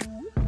Ooh.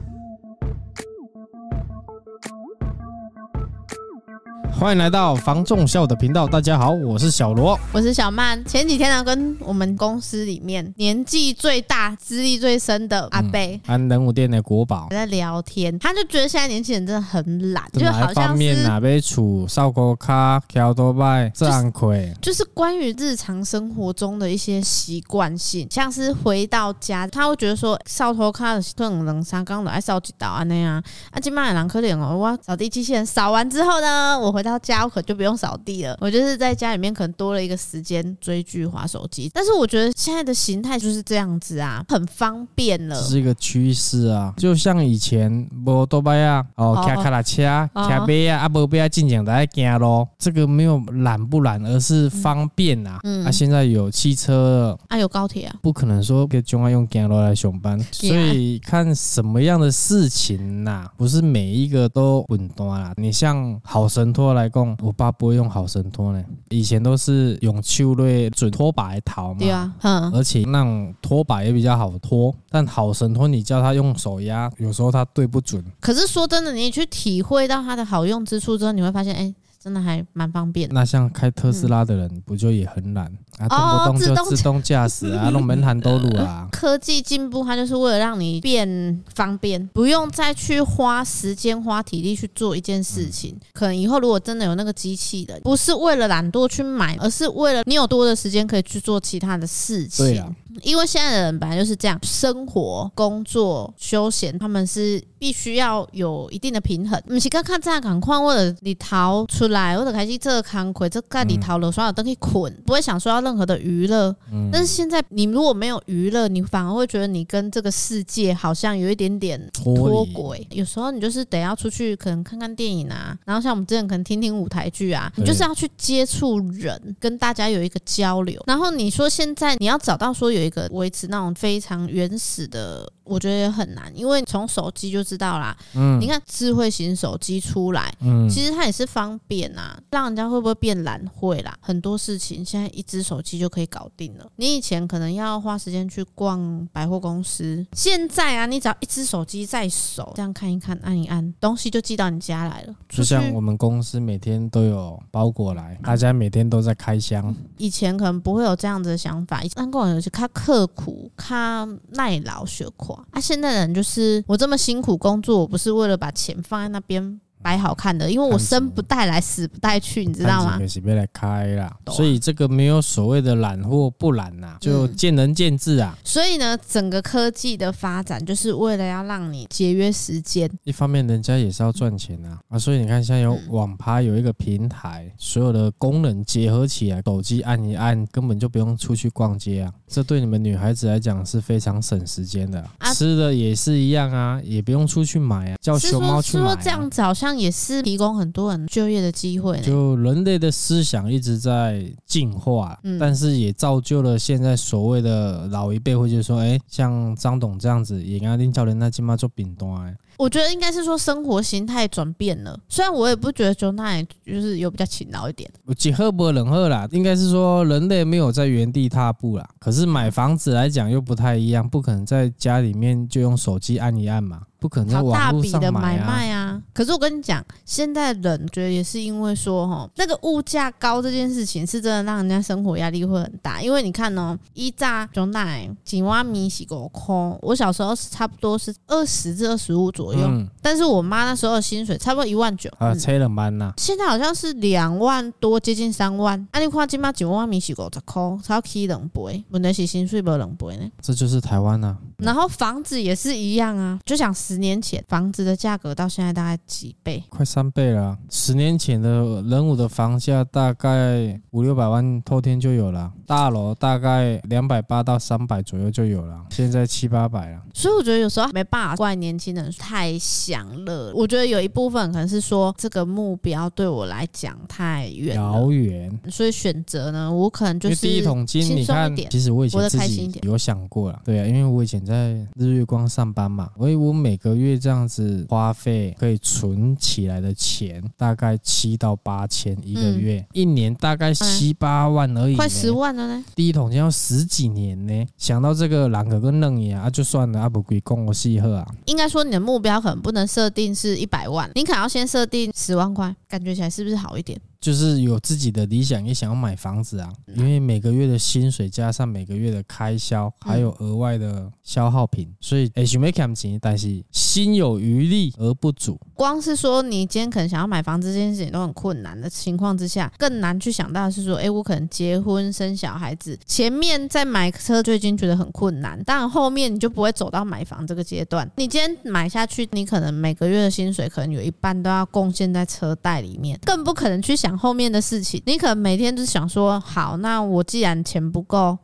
欢迎来到防仲笑的频道，大家好，我是小罗，我是小曼。前几天呢，跟我们公司里面年纪最大、资历最深的阿伯，安仁武店的国宝在聊天，他就觉得现在年轻人真的很懒，就好像是哪杯处烧锅卡、跳多拜、自然亏，就是关于日常生活中的一些习惯性，像是回到家，他会觉得说扫拖卡的可能三缸的爱扫几道安那样啊，啊，今麦人可怜哦，我扫地机器人扫完之后呢，我回到。家我可就不用扫地了，我就是在家里面可能多了一个时间追剧、划手机。但是我觉得现在的形态就是这样子啊，很方便了，是一个趋势啊。就像以前摩多巴呀，哦，开卡拉车、开杯啊，啊，不不要进讲的行咯。这个没有懒不懒，而是方便啊。嗯，啊，现在有汽车，啊，有高铁啊，不可能说给中央用行路来上班。所以看什么样的事情呐、啊，不是每一个都稳当啊。你像好神拖来。来讲，我爸不会用好神拖呢，以前都是用秋瑞准拖把来淘嘛。对啊，嗯，而且那种拖把也比较好拖，但好神拖你叫他用手压，有时候他对不准。可是说真的，你去体会到它的好用之处之后，你会发现，哎。真的还蛮方便的。那像开特斯拉的人，不就也很懒、嗯、啊？动不动就自动驾驶啊，弄门 槛都路啊。科技进步，它就是为了让你变方便，不用再去花时间、花体力去做一件事情。嗯、可能以后如果真的有那个机器的，不是为了懒惰去买，而是为了你有多的时间可以去做其他的事情。对啊。因为现在的人本来就是这样，生活、工作、休闲，他们是必须要有一定的平衡。不是刚看这样赶快，或者你逃出来，或者开始这个康亏，这盖你逃了，所有都可以捆，不会想说要任何的娱乐。但是现在你如果没有娱乐，你反而会觉得你跟这个世界好像有一点点脱轨。有时候你就是得要出去，可能看看电影啊，然后像我们之前可能听听舞台剧啊，你就是要去接触人，跟大家有一个交流。然后你说现在你要找到说有。一个维持那种非常原始的。我觉得也很难，因为从手机就知道啦。嗯，你看智慧型手机出来，嗯，其实它也是方便啊，让人家会不会变懒？会啦，很多事情现在一只手机就可以搞定了。你以前可能要花时间去逛百货公司，现在啊，你只要一只手机在手，这样看一看，按一按，东西就寄到你家来了。就像我们公司每天都有包裹来，大家每天都在开箱。以前可能不会有这样子的想法，以前工人有些他刻苦，他耐劳学苦。啊，现在人就是我这么辛苦工作，我不是为了把钱放在那边。摆好看的，因为我生不带来，死不带去，你知道吗？是被来开啦，所以这个没有所谓的懒或不懒呐，就见仁见智啊。所以呢，整个科技的发展就是为了要让你节约时间。一方面，人家也是要赚钱啊啊！所以你看，现在有网拍有一个平台，所有的功能结合起来，手机按一按，根本就不用出去逛街啊。这对你们女孩子来讲是非常省时间的。吃的也是一样啊，也不用出去买啊，叫熊猫去买。说这样子好像。也是提供很多人就业的机会。就人类的思想一直在进化，嗯，但是也造就了现在所谓的老一辈会就是说，哎，像张董这样子，也跟林教练那起码做饼端。我觉得应该是说生活形态转变了，虽然我也不觉得 John 就是有比较勤劳一点。我几喝不冷喝啦，应该是说人类没有在原地踏步啦。可是买房子来讲又不太一样，不可能在家里面就用手机按一按嘛。不可能在网络上买卖啊！可是我跟你讲，现在人觉得也是因为说哈，那个物价高这件事情是真的让人家生活压力会很大。因为你看哦，一炸牛奶几万米洗个空，我小时候是差不多是二十至二十五左右，嗯、但是我妈那时候的薪水差不多一万九啊，车了蛮呐。现在好像是两万多，接近三万。啊，你看今嘛几万米洗个十块，才起两倍，问题是薪水没两倍呢。这就是台湾呐、啊。然后房子也是一样啊，就想十年前房子的价格到现在大概几倍？快三倍了。十年前的人武的房价大概五六百万，透天就有了，大楼大概两百八到三百左右就有了，现在七八百了。所以我觉得有时候没办法怪年轻人太享乐。我觉得有一部分可能是说这个目标对我来讲太远遥远，所以选择呢，我可能就是第一桶金。你看，其实我以前自己有想过了，对啊，因为我以前。在日月光上班嘛，所以我每个月这样子花费可以存起来的钱大概七到八千一个月，嗯、一年大概七八万而已，快十万万了呢？第一桶金要十几年呢。想到这个，两个跟嫩一啊，就算了，啊不归供我细喝啊。应该说你的目标可能不能设定是一百万，你可能要先设定十万块，感觉起来是不是好一点？就是有自己的理想，也想要买房子啊，因为每个月的薪水加上每个月的开销，还有额外的消耗品，所以诶，想要捡钱，但是心有余力而不足。光是说你今天可能想要买房子这件事情都很困难的情况之下，更难去想到的是说，哎，我可能结婚生小孩子，前面在买车就已经觉得很困难，但后面你就不会走到买房这个阶段。你今天买下去，你可能每个月的薪水可能有一半都要贡献在车贷里面，更不可能去想。后面的事情，你可能每天就想说，好，那我既然钱不够，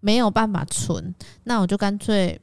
没有办法存，那我就干脆，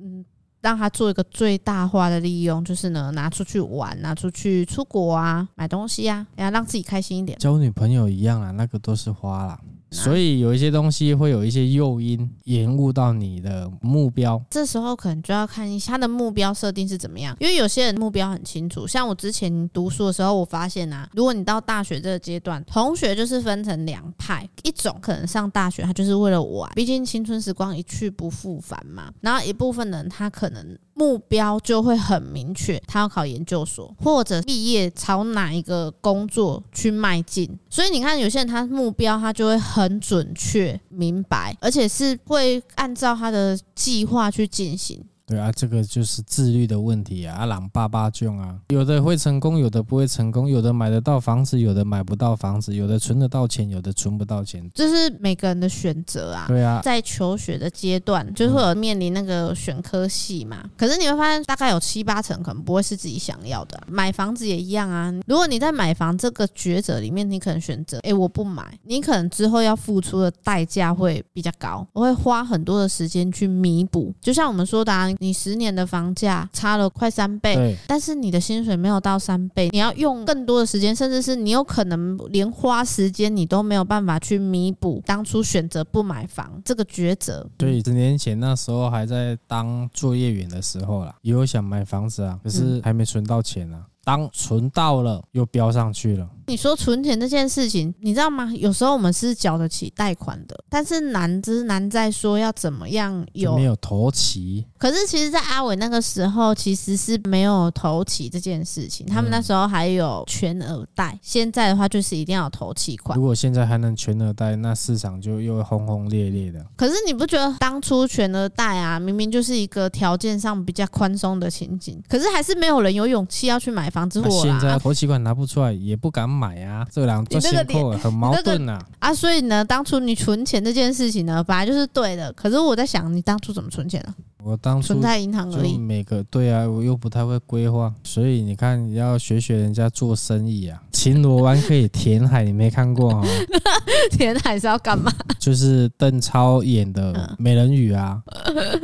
嗯，让他做一个最大化的利用，就是呢，拿出去玩，拿出去出国啊，买东西啊，然后让自己开心一点。交女朋友一样啊，那个都是花了。所以有一些东西会有一些诱因延误到你的目标，这时候可能就要看一下他的目标设定是怎么样。因为有些人目标很清楚，像我之前读书的时候，我发现啊，如果你到大学这个阶段，同学就是分成两派，一种可能上大学他就是为了玩，毕竟青春时光一去不复返嘛。然后一部分人他可能目标就会很明确，他要考研究所或者毕业朝哪一个工作去迈进。所以你看，有些人他目标他就会很。准确、明白，而且是会按照他的计划去进行。对啊，这个就是自律的问题啊！阿朗爸爸囧啊，有的会成功，有的不会成功，有的买得到房子，有的买不到房子，有的存得到钱，有的存不到钱，这是每个人的选择啊。对啊，在求学的阶段，就是会有面临那个选科系嘛。可是你会发现，大概有七八成可能不会是自己想要的啊。买房子也一样啊。如果你在买房这个抉择里面，你可能选择，哎，我不买，你可能之后要付出的代价会比较高，我会花很多的时间去弥补。就像我们说的啊。你十年的房价差了快三倍，但是你的薪水没有到三倍，你要用更多的时间，甚至是你有可能连花时间你都没有办法去弥补当初选择不买房这个抉择。对，十年前那时候还在当作业员的时候啦，也有想买房子啊，可是还没存到钱啊。当存到了，又飙上去了。你说存钱这件事情，你知道吗？有时候我们是缴得起贷款的，但是难之难在说要怎么样有没有投期。可是其实，在阿伟那个时候，其实是没有投期这件事情。他们那时候还有全额贷，现在的话就是一定要有头期款。如果现在还能全额贷，那市场就又轰轰烈烈的。可是你不觉得当初全额贷啊，明明就是一个条件上比较宽松的情景，可是还是没有人有勇气要去买房。房子货，现在头期款拿不出来，也不敢买啊，这两做先扣很矛盾啊。啊，所以呢，当初你存钱这件事情呢，本来就是对的。可是我在想，你当初怎么存钱呢？我当初存在银行而已。每个对啊，我又不太会规划，所以你看，你要学学人家做生意啊。秦罗湾可以填海，你没看过啊？填海是要干嘛？就是邓超演的《美人鱼》啊，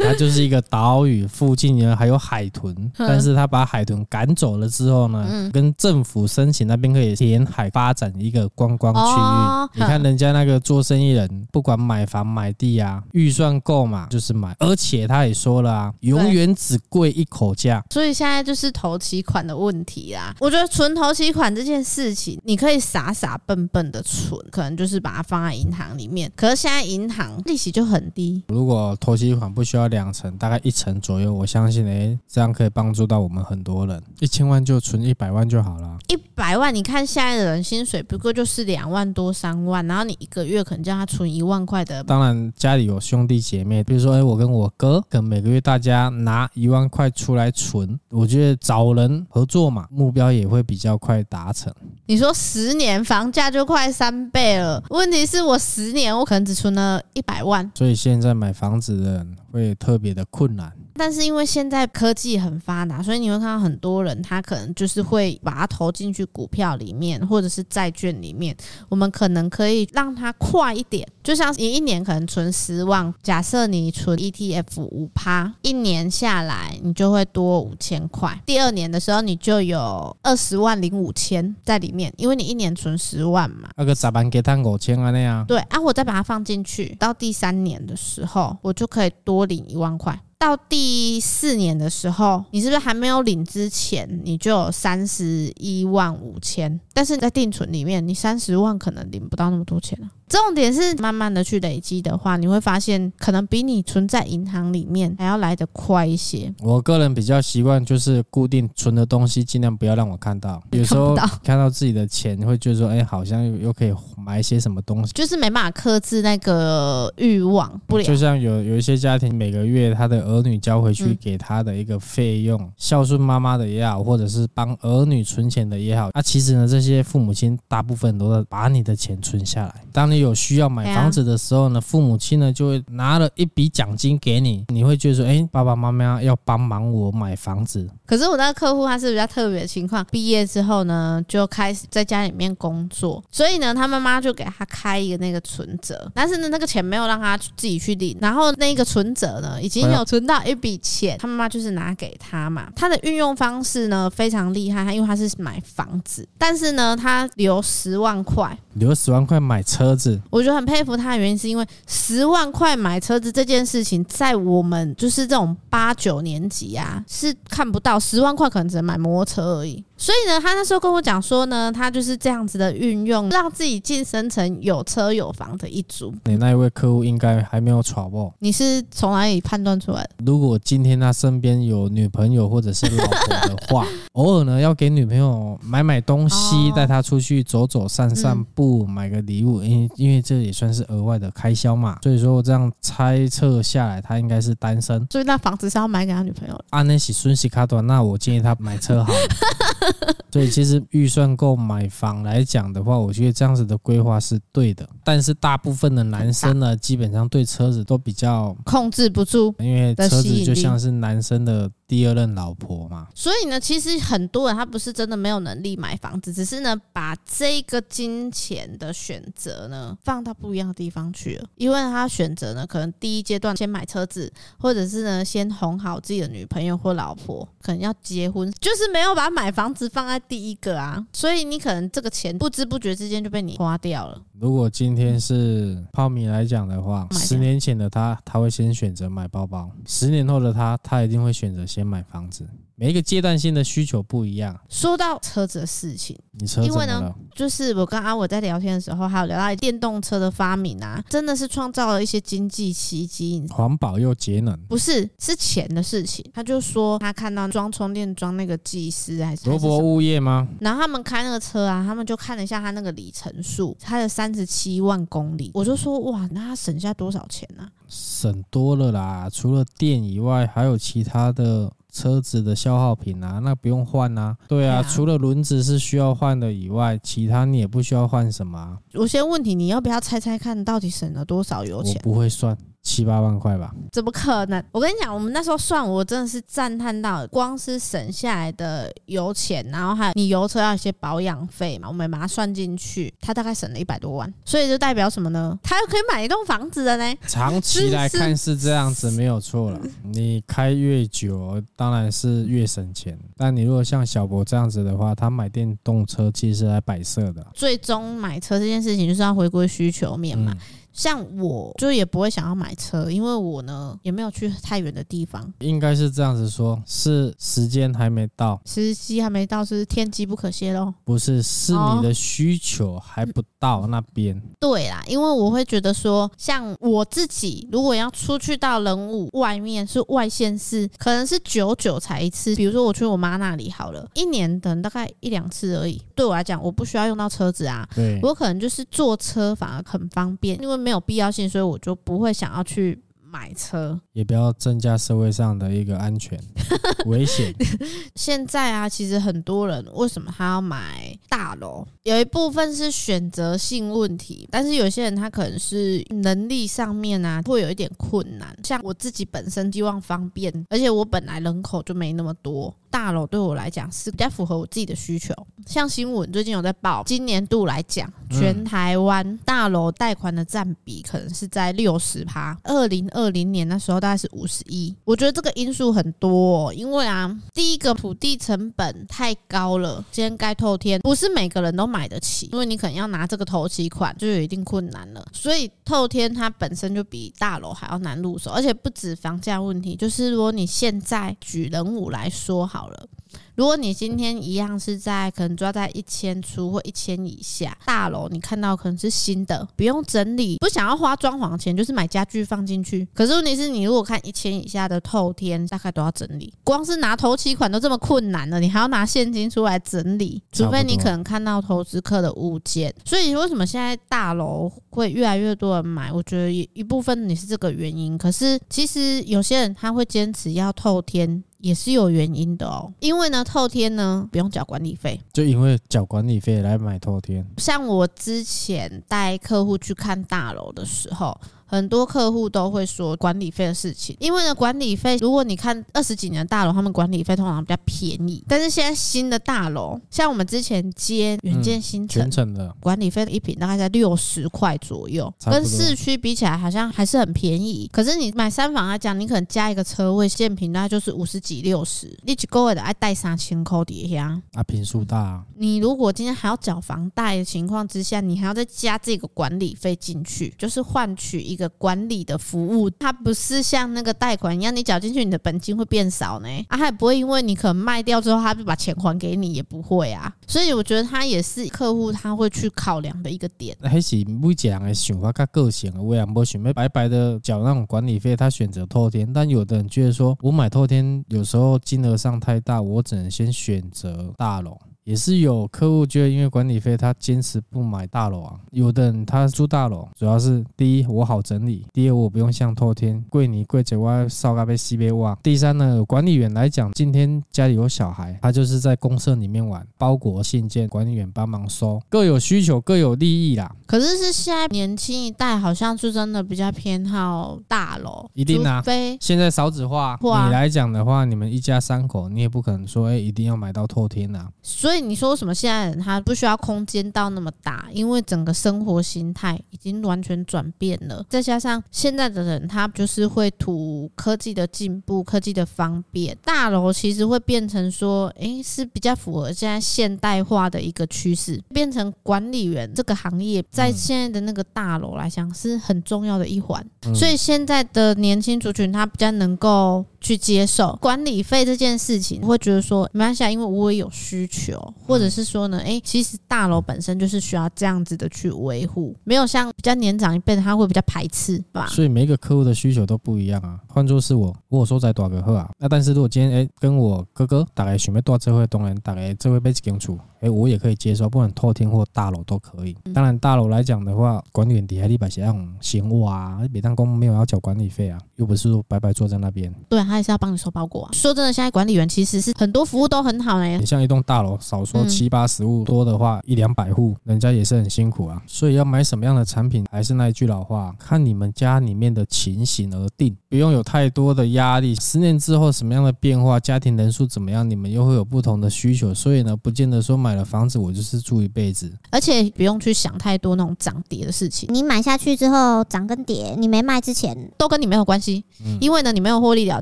它就是一个岛屿，附近呢还有海豚，但是他把海豚赶走了之后呢，跟政府申请那边可以填海发展一个观光区域。你看人家那个做生意人，不管买房买地啊，预算够嘛，就是买，而且他也说。了啊，永远只贵一口价，所以现在就是头期款的问题啦。我觉得存头期款这件事情，你可以傻傻笨笨的存，可能就是把它放在银行里面。可是现在银行利息就很低，如果头期款不需要两成，大概一成左右，我相信哎，这样可以帮助到我们很多人。一千万就存一百万就好了。一百万，你看现在的人薪水不过就是两万多三万，然后你一个月可能叫他存一万块的。当然家里有兄弟姐妹，比如说哎，我跟我哥跟每个月大家拿一万块出来存，我觉得找人合作嘛，目标也会比较快达成。你说十年房价就快三倍了，问题是我十年我可能只存了一百万，所以现在买房子的人会特别的困难。但是因为现在科技很发达，所以你会看到很多人，他可能就是会把它投进去股票里面，或者是债券里面。我们可能可以让它快一点，就像你一年可能存十万，假设你存 ETF 五趴，一年下来你就会多五千块。第二年的时候，你就有二十万零五千在里面，因为你一年存十万嘛。那个咋办给他五千啊那样。对啊，我再把它放进去，到第三年的时候，我就可以多领一万块。到第四年的时候，你是不是还没有领之前，你就有三十一万五千？但是在定存里面，你三十万可能领不到那么多钱了。重点是慢慢的去累积的话，你会发现可能比你存在银行里面还要来得快一些。我个人比较习惯就是固定存的东西，尽量不要让我看到。有时候看到自己的钱，会觉得说，哎，好像又又可以买一些什么东西，就是没办法克制那个欲望不了。就像有有一些家庭，每个月他的儿女交回去给他的一个费用，嗯、孝顺妈妈的也好，或者是帮儿女存钱的也好，那、啊、其实呢，这些父母亲大部分都在把你的钱存下来。当你有需要买房子的时候呢，父母亲呢就会拿了一笔奖金给你，你会觉得说，哎，爸爸妈妈要帮忙我买房子。可是我那个客户他是比较特别的情况，毕业之后呢，就开始在家里面工作，所以呢，他妈妈就给他开一个那个存折，但是呢，那个钱没有让他自己去领，然后那个存折呢，已经有存到一笔钱，他妈妈就是拿给他嘛。他的运用方式呢非常厉害，他因为他是买房子，但是呢，他留十万块，留十万块买车子，我觉得很佩服他的原因是因为十万块买车子这件事情，在我们就是这种八九年级啊，是看不到十万块可能只能买摩托车而已。所以呢，他那时候跟我讲说呢，他就是这样子的运用，让自己晋升成有车有房的一族。你那一位客户应该还没有闯过。你是从哪里判断出来的？如果今天他身边有女朋友或者是老婆的话，偶尔呢要给女朋友买买东西，带她出去走走散散步，买个礼物，因为因为这也算是额外的开销嘛。所以说我这样猜测下来，他应该是单身。所以那房子是要买给他女朋友的。按那是孙西卡多，那我建议他买车好了。所以其实预算购买房来讲的话，我觉得这样子的规划是对的。但是大部分的男生呢，基本上对车子都比较控制不住，因为车子就像是男生的。第二任老婆嘛，所以呢，其实很多人他不是真的没有能力买房子，只是呢把这个金钱的选择呢放到不一样的地方去了。因为他选择呢，可能第一阶段先买车子，或者是呢先哄好自己的女朋友或老婆，可能要结婚，就是没有把买房子放在第一个啊。所以你可能这个钱不知不觉之间就被你花掉了。如果今天是泡米来讲的话，十年前的他他会先选择买包包，十年后的他他一定会选择先买房子。每一个阶段性的需求不一样。说到车子的事情？因为呢，就是我跟阿伟在聊天的时候，还有聊到电动车的发明啊，真的是创造了一些经济奇迹。环保又节能，不是是钱的事情。他就说他看到装充电桩那个技师还是罗伯物业吗？然后他们开那个车啊，他们就看了一下他那个里程数，他的三十七万公里。我就说哇，那他省下多少钱呢？省多了啦，除了电以外，还有其他的。车子的消耗品啊，那不用换啊。对啊，除了轮子是需要换的以外，其他你也不需要换什么啊。有些问你你要不要猜猜看，到底省了多少油钱？我不会算。七八万块吧？怎么可能？我跟你讲，我们那时候算，我真的是赞叹到，光是省下来的油钱，然后还有你油车要一些保养费嘛，我们把它算进去，它大概省了一百多万。所以就代表什么呢？他又可以买一栋房子了呢。长期来看是这样子，没有错了。你开越久，当然是越省钱。但你如果像小博这样子的话，他买电动车其实是来摆设的。最终买车这件事情就是要回归需求面嘛。嗯像我就也不会想要买车，因为我呢也没有去太远的地方。应该是这样子说，是时间还没到，时机还没到，是天机不可泄露。不是，是你的需求还不到那边。对啦，因为我会觉得说，像我自己如果要出去到人物外面是外县市，可能是久久才一次。比如说我去我妈那里好了，一年等大概一两次而已。对我来讲，我不需要用到车子啊，对我可能就是坐车反而很方便，因为。没有必要性，所以我就不会想要去买车，也不要增加社会上的一个安全 危险。现在啊，其实很多人为什么他要买大楼？有一部分是选择性问题，但是有些人他可能是能力上面啊会有一点困难。像我自己本身希望方便，而且我本来人口就没那么多。大楼对我来讲是比较符合我自己的需求。像新闻最近有在报，今年度来讲，全台湾大楼贷款的占比可能是在六十趴。二零二零年那时候大概是五十一。我觉得这个因素很多，哦因为啊，第一个土地成本太高了，今天盖透天不是每个人都买得起，因为你可能要拿这个头期款就有一定困难了。所以透天它本身就比大楼还要难入手，而且不止房价问题，就是如果你现在举人五来说好。好了，如果你今天一样是在可能抓在一千出或一千以下大楼，你看到可能是新的，不用整理，不想要花装潢钱，就是买家具放进去。可是问题是你如果看一千以下的透天，大概都要整理，光是拿头期款都这么困难了，你还要拿现金出来整理，除非你可能看到投资客的物件。所以为什么现在大楼会越来越多人买？我觉得一一部分你是这个原因，可是其实有些人他会坚持要透天。也是有原因的哦，因为呢，透天呢不用缴管理费，就因为缴管理费来买透天。像我之前带客户去看大楼的时候。很多客户都会说管理费的事情，因为呢，管理费如果你看二十几年的大楼，他们管理费通常比较便宜。但是现在新的大楼，像我们之前接远见新城，全程的管理费一平大概在六十块左右，跟市区比起来好像还是很便宜。可是你买三房来讲，你可能加一个车位，建平大概就是五十几六十，你一个月的爱带三千块底下啊，平数大啊。你如果今天还要缴房贷的情况之下，你还要再加这个管理费进去，就是换取一一个。管理的服务，它不是像那个贷款一样，你缴进去，你的本金会变少呢？啊，他也不会因为你可能卖掉之后，他就把钱还给你，也不会啊。所以我觉得他也是客户他会去考量的一个点。还是每一个人的想法跟个性，我也不选白白的缴那种管理费，他选择透天。但有的人觉得说，我买透天有时候金额上太大，我只能先选择大楼。也是有客户觉得，因为管理费，他坚持不买大楼啊。有的人他住大楼，主要是第一我好整理，第二我不用像透天贵你贵在我烧咖啡西北哇。第三呢，管理员来讲，今天家里有小孩，他就是在公社里面玩，包裹信件，管理员帮忙收，各有需求，各有利益啦。可是是现在年轻一代好像是真的比较偏好大楼，一定啊。非现在少子化，你来讲的话，你们一家三口，你也不可能说哎、欸、一定要买到透天呐。所以。所以你说什么现在人他不需要空间到那么大？因为整个生活形态已经完全转变了，再加上现在的人他就是会图科技的进步、科技的方便，大楼其实会变成说，诶，是比较符合现在现代化的一个趋势，变成管理员这个行业在现在的那个大楼来讲是很重要的一环。所以现在的年轻族群他比较能够去接受管理费这件事情，会觉得说没关系，因为我也有需求。或者是说呢，诶，其实大楼本身就是需要这样子的去维护，没有像比较年长一辈的他会比较排斥吧。所以每一个客户的需求都不一样啊。换作是我，我说在大个好啊，那但是如果今天诶跟我哥哥大概准备多这会东人大概这会被清楚。哎，我也可以接受，不管透天或大楼都可以。当然，大楼来讲的话，管理员底下你把些那种闲物啊，每当工没有要缴管理费啊，又不是说白白坐在那边。对，他还是要帮你收包裹啊。说真的，现在管理员其实是很多服务都很好哎。你像一栋大楼，少说七八十户，多的话一两百户，人家也是很辛苦啊。所以要买什么样的产品，还是那一句老话，看你们家里面的情形而定，不用有太多的压力。十年之后什么样的变化，家庭人数怎么样，你们又会有不同的需求。所以呢，不见得说买。了房子，我就是住一辈子，而且不用去想太多那种涨跌的事情。你买下去之后涨跟跌，你没卖之前都跟你没有关系，嗯，因为呢你没有获利了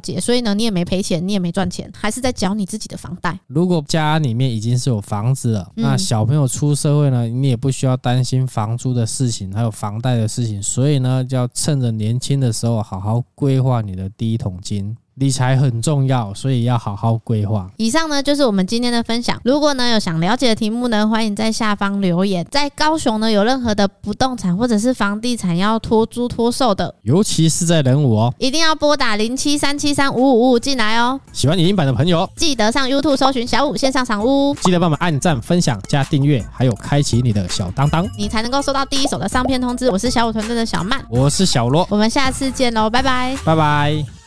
结，所以呢你也没赔钱，你也没赚钱，还是在缴你自己的房贷。如果家里面已经是有房子了，那小朋友出社会呢，你也不需要担心房租的事情，还有房贷的事情，所以呢就要趁着年轻的时候好好规划你的第一桶金。理财很重要，所以要好好规划。以上呢就是我们今天的分享。如果呢有想了解的题目呢，欢迎在下方留言。在高雄呢有任何的不动产或者是房地产要托租托售的，尤其是在人武哦，一定要拨打零七三七三五五五五进来哦。喜欢影音版的朋友，记得上 YouTube 搜寻小五线上赏屋，记得帮我们按赞、分享、加订阅，还有开启你的小当当，你才能够收到第一手的上片通知。我是小五团队的小曼，我是小罗，我们下次见喽，拜拜，拜拜。